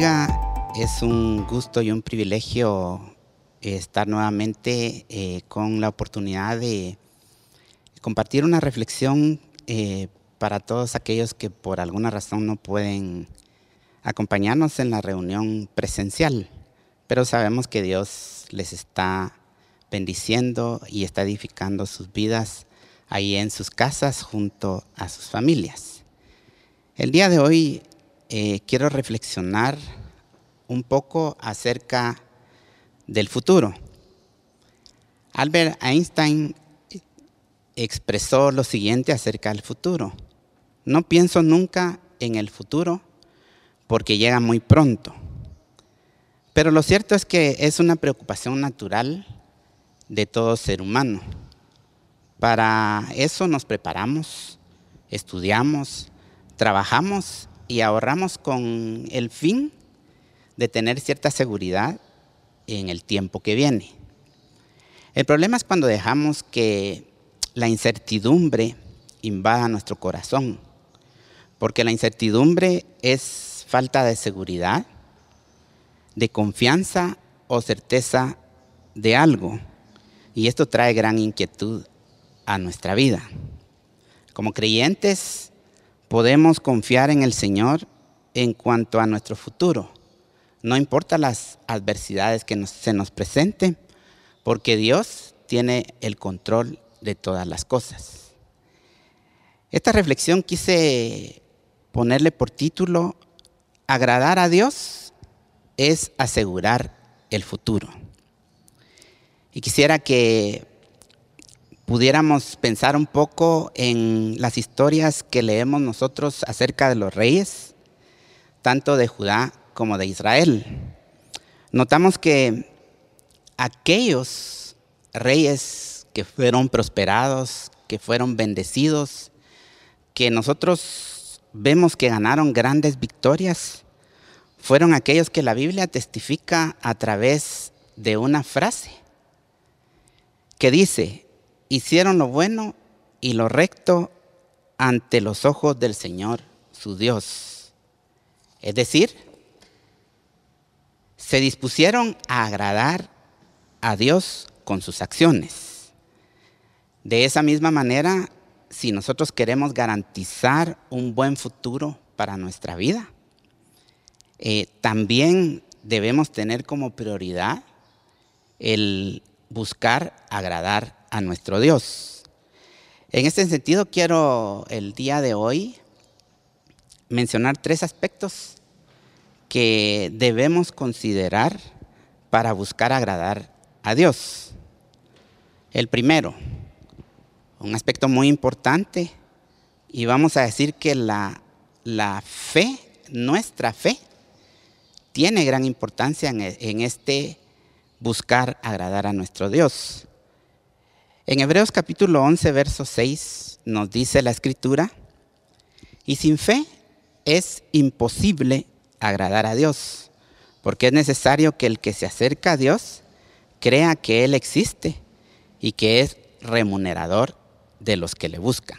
Es un gusto y un privilegio estar nuevamente eh, con la oportunidad de compartir una reflexión eh, para todos aquellos que por alguna razón no pueden acompañarnos en la reunión presencial, pero sabemos que Dios les está bendiciendo y está edificando sus vidas ahí en sus casas junto a sus familias. El día de hoy eh, quiero reflexionar un poco acerca del futuro. Albert Einstein expresó lo siguiente acerca del futuro. No pienso nunca en el futuro porque llega muy pronto. Pero lo cierto es que es una preocupación natural de todo ser humano. Para eso nos preparamos, estudiamos, trabajamos y ahorramos con el fin de tener cierta seguridad en el tiempo que viene. El problema es cuando dejamos que la incertidumbre invada nuestro corazón, porque la incertidumbre es falta de seguridad, de confianza o certeza de algo, y esto trae gran inquietud a nuestra vida. Como creyentes, podemos confiar en el Señor en cuanto a nuestro futuro. No importa las adversidades que se nos presenten, porque Dios tiene el control de todas las cosas. Esta reflexión quise ponerle por título, agradar a Dios es asegurar el futuro. Y quisiera que pudiéramos pensar un poco en las historias que leemos nosotros acerca de los reyes, tanto de Judá como de Israel. Notamos que aquellos reyes que fueron prosperados, que fueron bendecidos, que nosotros vemos que ganaron grandes victorias, fueron aquellos que la Biblia testifica a través de una frase que dice, hicieron lo bueno y lo recto ante los ojos del Señor, su Dios. Es decir, se dispusieron a agradar a Dios con sus acciones. De esa misma manera, si nosotros queremos garantizar un buen futuro para nuestra vida, eh, también debemos tener como prioridad el buscar agradar a nuestro Dios. En este sentido, quiero el día de hoy mencionar tres aspectos que debemos considerar para buscar agradar a Dios. El primero, un aspecto muy importante, y vamos a decir que la, la fe, nuestra fe, tiene gran importancia en, en este buscar agradar a nuestro Dios. En Hebreos capítulo 11, verso 6 nos dice la escritura, y sin fe es imposible agradar a Dios, porque es necesario que el que se acerca a Dios crea que Él existe y que es remunerador de los que le buscan.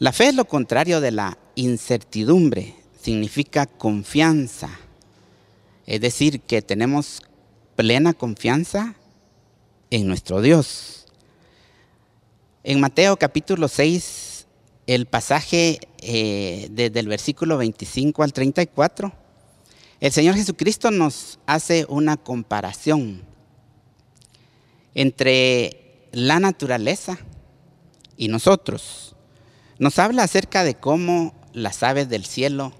La fe es lo contrario de la incertidumbre, significa confianza, es decir, que tenemos plena confianza en nuestro Dios. En Mateo capítulo 6, el pasaje eh, desde el versículo 25 al 34, el Señor Jesucristo nos hace una comparación entre la naturaleza y nosotros. Nos habla acerca de cómo las aves del cielo,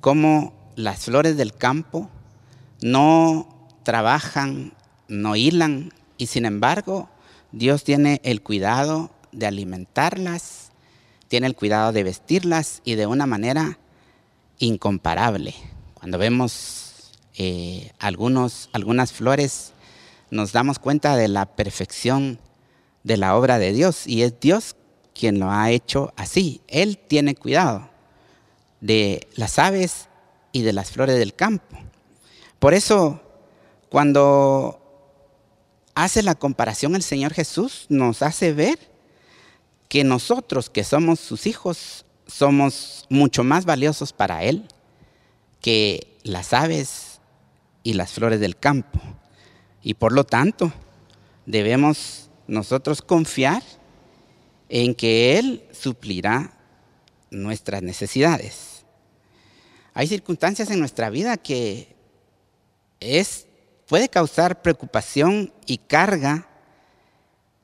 cómo las flores del campo no trabajan, no hilan, y sin embargo, Dios tiene el cuidado de alimentarlas, tiene el cuidado de vestirlas y de una manera incomparable. Cuando vemos eh, algunas flores, nos damos cuenta de la perfección de la obra de Dios y es Dios quien lo ha hecho así. Él tiene cuidado de las aves y de las flores del campo. Por eso, cuando hace la comparación el Señor Jesús, nos hace ver que nosotros que somos sus hijos somos mucho más valiosos para Él que las aves y las flores del campo. Y por lo tanto, debemos nosotros confiar en que Él suplirá nuestras necesidades. Hay circunstancias en nuestra vida que es, puede causar preocupación y carga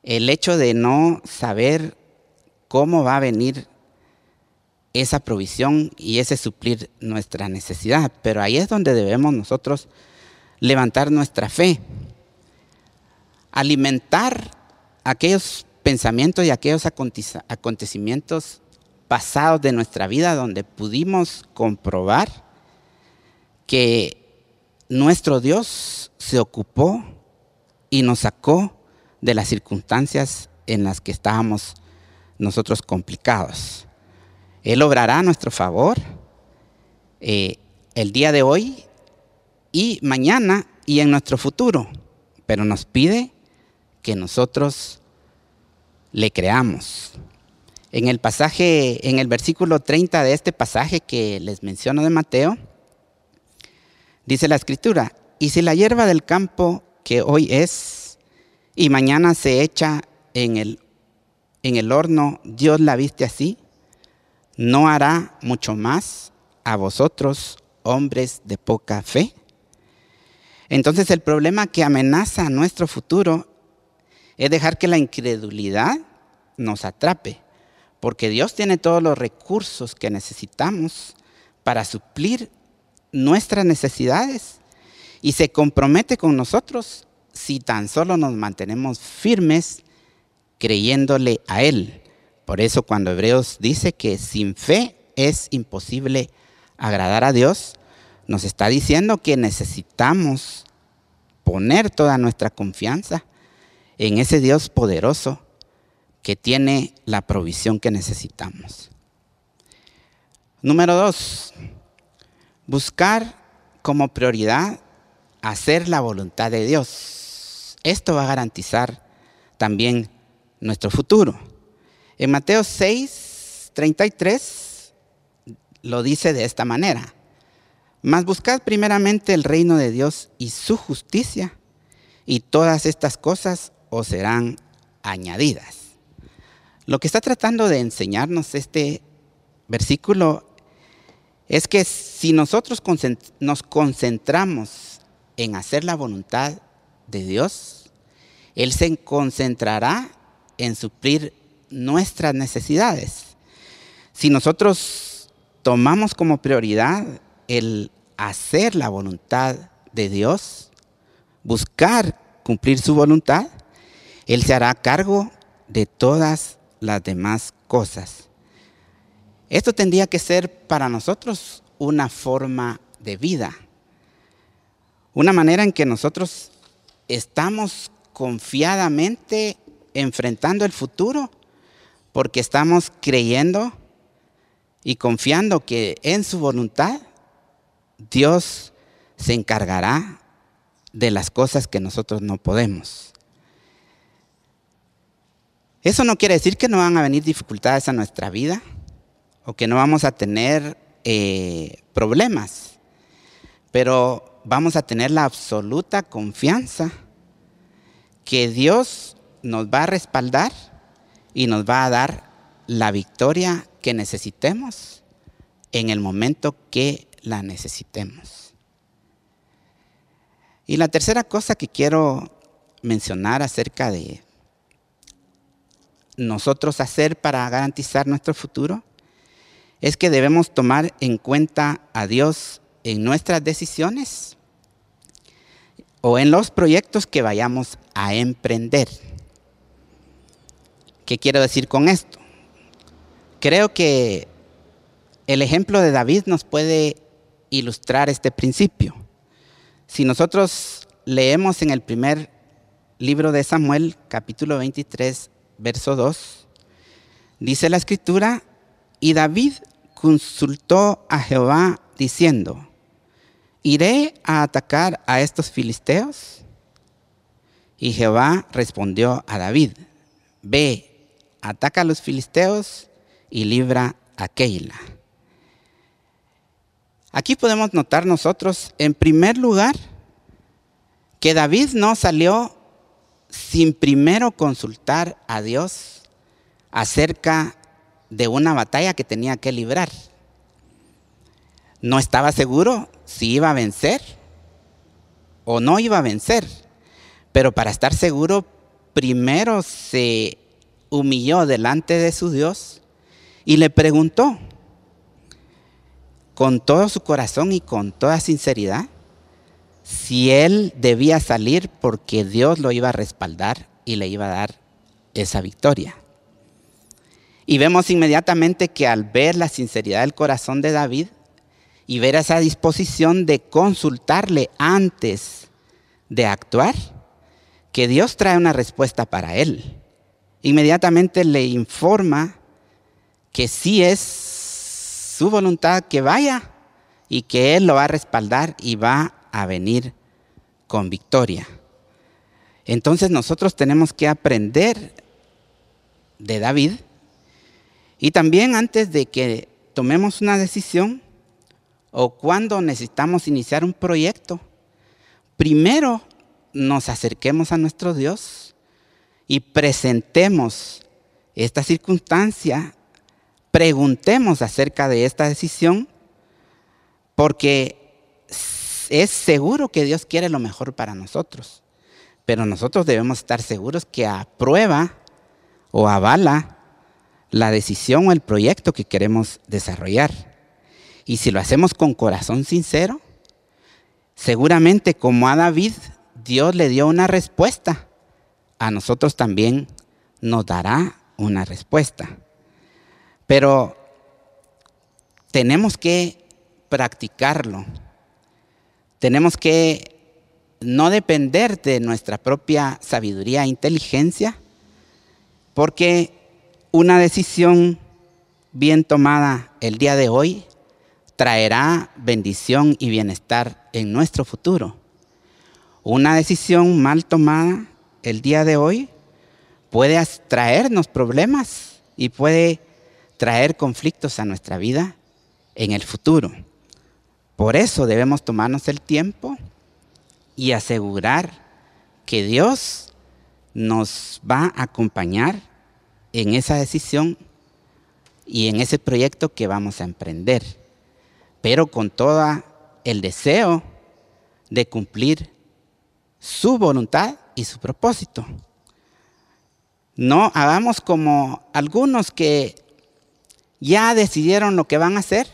el hecho de no saber cómo va a venir esa provisión y ese suplir nuestra necesidad. Pero ahí es donde debemos nosotros levantar nuestra fe, alimentar aquellos pensamientos y aquellos acontecimientos pasados de nuestra vida donde pudimos comprobar que nuestro Dios se ocupó y nos sacó de las circunstancias en las que estábamos nosotros complicados. Él obrará a nuestro favor eh, el día de hoy y mañana y en nuestro futuro, pero nos pide que nosotros le creamos. En el pasaje, en el versículo 30 de este pasaje que les menciono de Mateo, dice la escritura, y si la hierba del campo que hoy es y mañana se echa en el, en el horno, Dios la viste así, ¿no hará mucho más a vosotros, hombres de poca fe? Entonces el problema que amenaza nuestro futuro es dejar que la incredulidad nos atrape, porque Dios tiene todos los recursos que necesitamos para suplir nuestras necesidades y se compromete con nosotros si tan solo nos mantenemos firmes creyéndole a Él. Por eso cuando Hebreos dice que sin fe es imposible agradar a Dios, nos está diciendo que necesitamos poner toda nuestra confianza en ese Dios poderoso que tiene la provisión que necesitamos. Número dos, buscar como prioridad hacer la voluntad de Dios. Esto va a garantizar también nuestro futuro. En Mateo 6, 33 lo dice de esta manera. Mas buscad primeramente el reino de Dios y su justicia, y todas estas cosas os serán añadidas. Lo que está tratando de enseñarnos este versículo es que si nosotros nos concentramos en hacer la voluntad de Dios, Él se concentrará en suplir nuestras necesidades. Si nosotros tomamos como prioridad el hacer la voluntad de Dios, buscar cumplir su voluntad, Él se hará cargo de todas las demás cosas. Esto tendría que ser para nosotros una forma de vida, una manera en que nosotros estamos confiadamente enfrentando el futuro porque estamos creyendo y confiando que en su voluntad Dios se encargará de las cosas que nosotros no podemos. Eso no quiere decir que no van a venir dificultades a nuestra vida o que no vamos a tener eh, problemas, pero vamos a tener la absoluta confianza que Dios nos va a respaldar y nos va a dar la victoria que necesitemos en el momento que la necesitemos. Y la tercera cosa que quiero mencionar acerca de nosotros hacer para garantizar nuestro futuro es que debemos tomar en cuenta a Dios en nuestras decisiones o en los proyectos que vayamos a emprender. ¿Qué quiero decir con esto? Creo que el ejemplo de David nos puede ilustrar este principio. Si nosotros leemos en el primer libro de Samuel, capítulo 23, verso 2, dice la escritura, y David consultó a Jehová diciendo, ¿iré a atacar a estos filisteos? Y Jehová respondió a David, ve, ataca a los filisteos y libra a Keila. Aquí podemos notar nosotros, en primer lugar, que David no salió sin primero consultar a Dios acerca de una batalla que tenía que librar. No estaba seguro si iba a vencer o no iba a vencer, pero para estar seguro, primero se humilló delante de su Dios y le preguntó con todo su corazón y con toda sinceridad si él debía salir porque Dios lo iba a respaldar y le iba a dar esa victoria. Y vemos inmediatamente que al ver la sinceridad del corazón de David y ver esa disposición de consultarle antes de actuar, que Dios trae una respuesta para él. Inmediatamente le informa que sí es su voluntad que vaya y que Él lo va a respaldar y va a venir con victoria. Entonces nosotros tenemos que aprender de David y también antes de que tomemos una decisión o cuando necesitamos iniciar un proyecto, primero nos acerquemos a nuestro Dios y presentemos esta circunstancia, preguntemos acerca de esta decisión, porque es seguro que Dios quiere lo mejor para nosotros, pero nosotros debemos estar seguros que aprueba o avala la decisión o el proyecto que queremos desarrollar. Y si lo hacemos con corazón sincero, seguramente como a David, Dios le dio una respuesta, a nosotros también nos dará una respuesta. Pero tenemos que practicarlo tenemos que no depender de nuestra propia sabiduría e inteligencia, porque una decisión bien tomada el día de hoy traerá bendición y bienestar en nuestro futuro. Una decisión mal tomada el día de hoy puede traernos problemas y puede traer conflictos a nuestra vida en el futuro. Por eso debemos tomarnos el tiempo y asegurar que Dios nos va a acompañar en esa decisión y en ese proyecto que vamos a emprender, pero con todo el deseo de cumplir su voluntad y su propósito. No hagamos como algunos que ya decidieron lo que van a hacer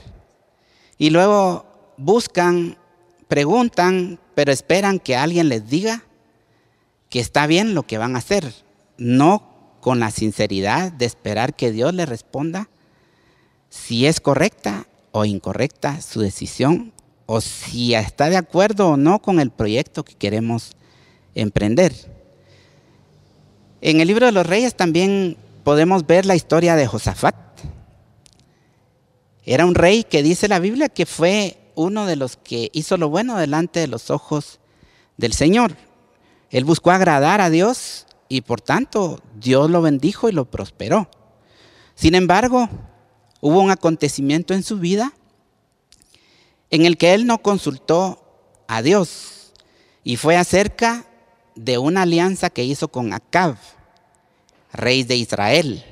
y luego buscan, preguntan, pero esperan que alguien les diga que está bien lo que van a hacer, no con la sinceridad de esperar que Dios les responda si es correcta o incorrecta su decisión o si está de acuerdo o no con el proyecto que queremos emprender. En el libro de los reyes también podemos ver la historia de Josafat. Era un rey que dice la Biblia que fue uno de los que hizo lo bueno delante de los ojos del Señor. Él buscó agradar a Dios y por tanto Dios lo bendijo y lo prosperó. Sin embargo, hubo un acontecimiento en su vida en el que él no consultó a Dios y fue acerca de una alianza que hizo con Acab, rey de Israel.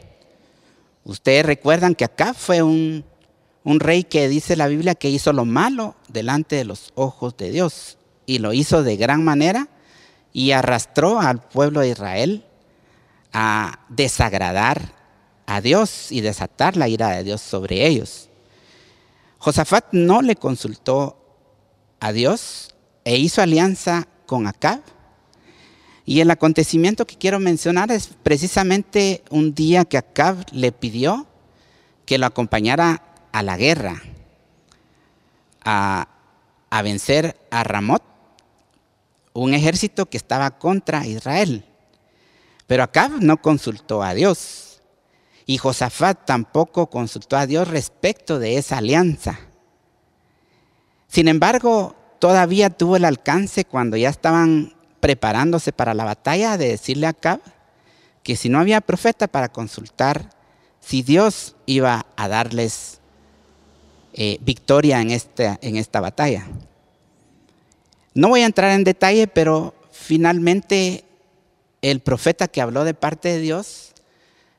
Ustedes recuerdan que Acab fue un un rey que dice la Biblia que hizo lo malo delante de los ojos de Dios y lo hizo de gran manera y arrastró al pueblo de Israel a desagradar a Dios y desatar la ira de Dios sobre ellos. Josafat no le consultó a Dios e hizo alianza con Acab. Y el acontecimiento que quiero mencionar es precisamente un día que Acab le pidió que lo acompañara a la guerra, a, vencer a Ramot, un ejército que estaba contra Israel. Pero Acab no consultó a Dios. Y Josafat tampoco consultó a Dios respecto de esa alianza. Sin embargo, todavía tuvo el alcance cuando ya estaban preparándose para la batalla de decirle a Acab que si no había profeta para consultar si Dios iba a darles eh, victoria en esta, en esta batalla. No voy a entrar en detalle, pero finalmente el profeta que habló de parte de Dios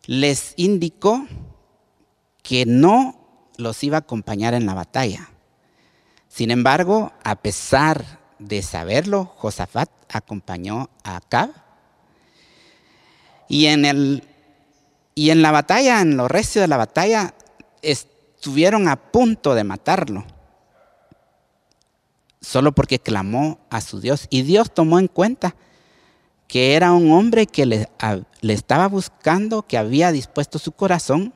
les indicó que no los iba a acompañar en la batalla. Sin embargo, a pesar de saberlo, Josafat acompañó a Acab. Y en, el, y en la batalla, en lo recio de la batalla, estuvieron a punto de matarlo. Solo porque clamó a su Dios. Y Dios tomó en cuenta que era un hombre que le, le estaba buscando, que había dispuesto su corazón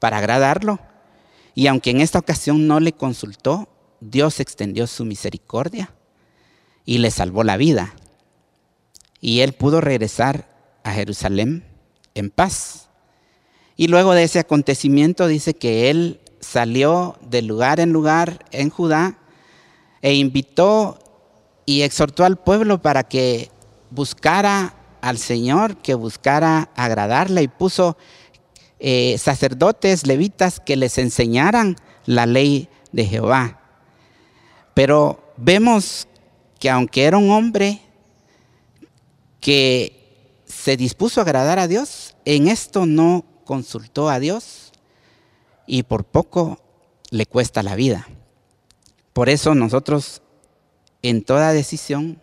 para agradarlo. Y aunque en esta ocasión no le consultó, Dios extendió su misericordia y le salvó la vida. Y él pudo regresar a Jerusalén en paz. Y luego de ese acontecimiento dice que él salió de lugar en lugar en Judá e invitó y exhortó al pueblo para que buscara al Señor, que buscara agradarle y puso eh, sacerdotes levitas que les enseñaran la ley de Jehová. Pero vemos que aunque era un hombre que se dispuso a agradar a Dios, en esto no consultó a Dios y por poco le cuesta la vida. Por eso nosotros en toda decisión,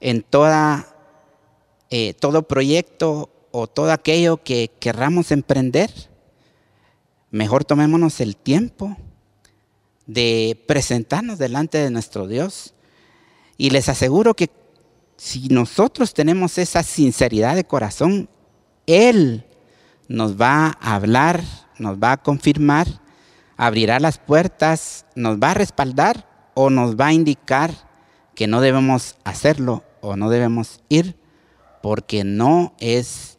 en toda, eh, todo proyecto o todo aquello que querramos emprender, mejor tomémonos el tiempo de presentarnos delante de nuestro Dios. Y les aseguro que si nosotros tenemos esa sinceridad de corazón, Él nos va a hablar, nos va a confirmar, abrirá las puertas, nos va a respaldar o nos va a indicar que no debemos hacerlo o no debemos ir porque no es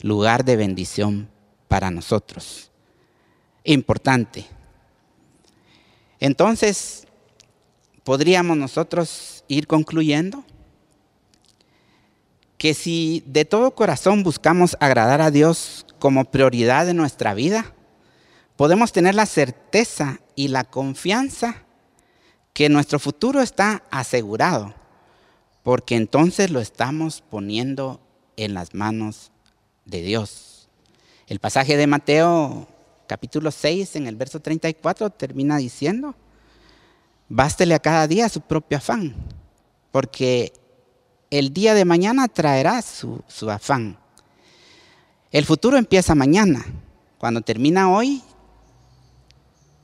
lugar de bendición para nosotros. Importante. Entonces, podríamos nosotros ir concluyendo que si de todo corazón buscamos agradar a Dios como prioridad de nuestra vida, podemos tener la certeza y la confianza que nuestro futuro está asegurado, porque entonces lo estamos poniendo en las manos de Dios. El pasaje de Mateo capítulo 6 en el verso 34 termina diciendo, bástele a cada día su propio afán, porque el día de mañana traerá su, su afán. El futuro empieza mañana. Cuando termina hoy,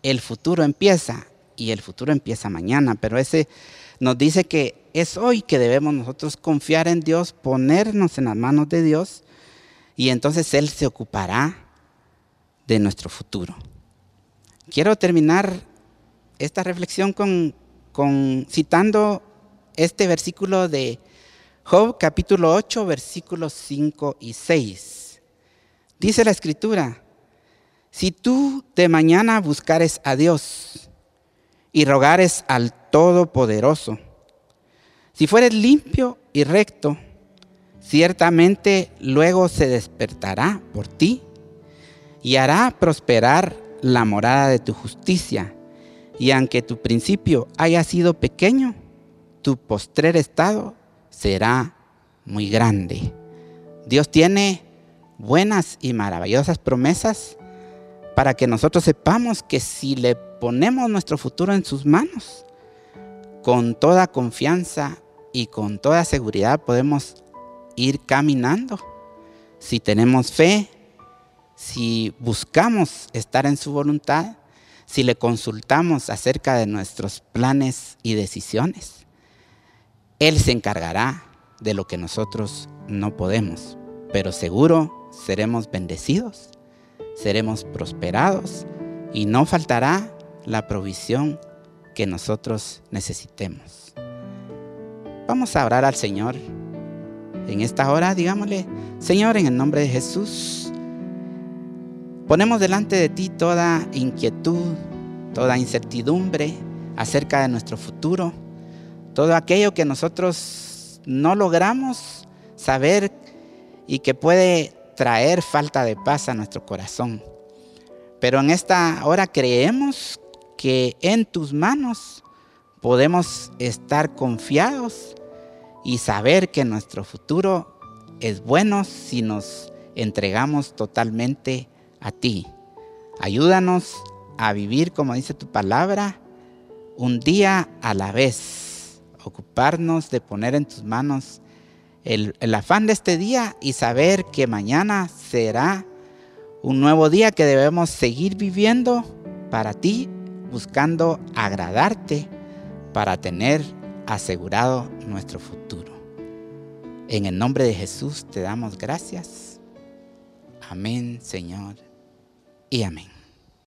el futuro empieza y el futuro empieza mañana, pero ese nos dice que es hoy que debemos nosotros confiar en Dios, ponernos en las manos de Dios y entonces Él se ocupará de nuestro futuro. Quiero terminar esta reflexión con, citando este versículo de Job capítulo 8 versículos 5 y 6. Dice la escritura, si tú de mañana buscares a Dios y rogares al Todopoderoso, si fueres limpio y recto, Ciertamente luego se despertará por ti y hará prosperar la morada de tu justicia. Y aunque tu principio haya sido pequeño, tu postrer estado será muy grande. Dios tiene buenas y maravillosas promesas para que nosotros sepamos que si le ponemos nuestro futuro en sus manos, con toda confianza y con toda seguridad podemos ir caminando. Si tenemos fe, si buscamos estar en su voluntad, si le consultamos acerca de nuestros planes y decisiones, Él se encargará de lo que nosotros no podemos, pero seguro seremos bendecidos, seremos prosperados y no faltará la provisión que nosotros necesitemos. Vamos a orar al Señor en esta hora, digámosle, Señor, en el nombre de Jesús, ponemos delante de ti toda inquietud, toda incertidumbre acerca de nuestro futuro, todo aquello que nosotros no logramos saber y que puede traer falta de paz a nuestro corazón. Pero en esta hora creemos que en tus manos podemos estar confiados y saber que nuestro futuro es bueno si nos entregamos totalmente a ti. Ayúdanos a vivir, como dice tu palabra, un día a la vez. Ocuparnos de poner en tus manos el, afán de este día y saber que mañana será un nuevo día que debemos seguir viviendo para ti, buscando agradarte para tener asegurado nuestro futuro. En el nombre de Jesús te damos gracias. Amén, Señor, y amén.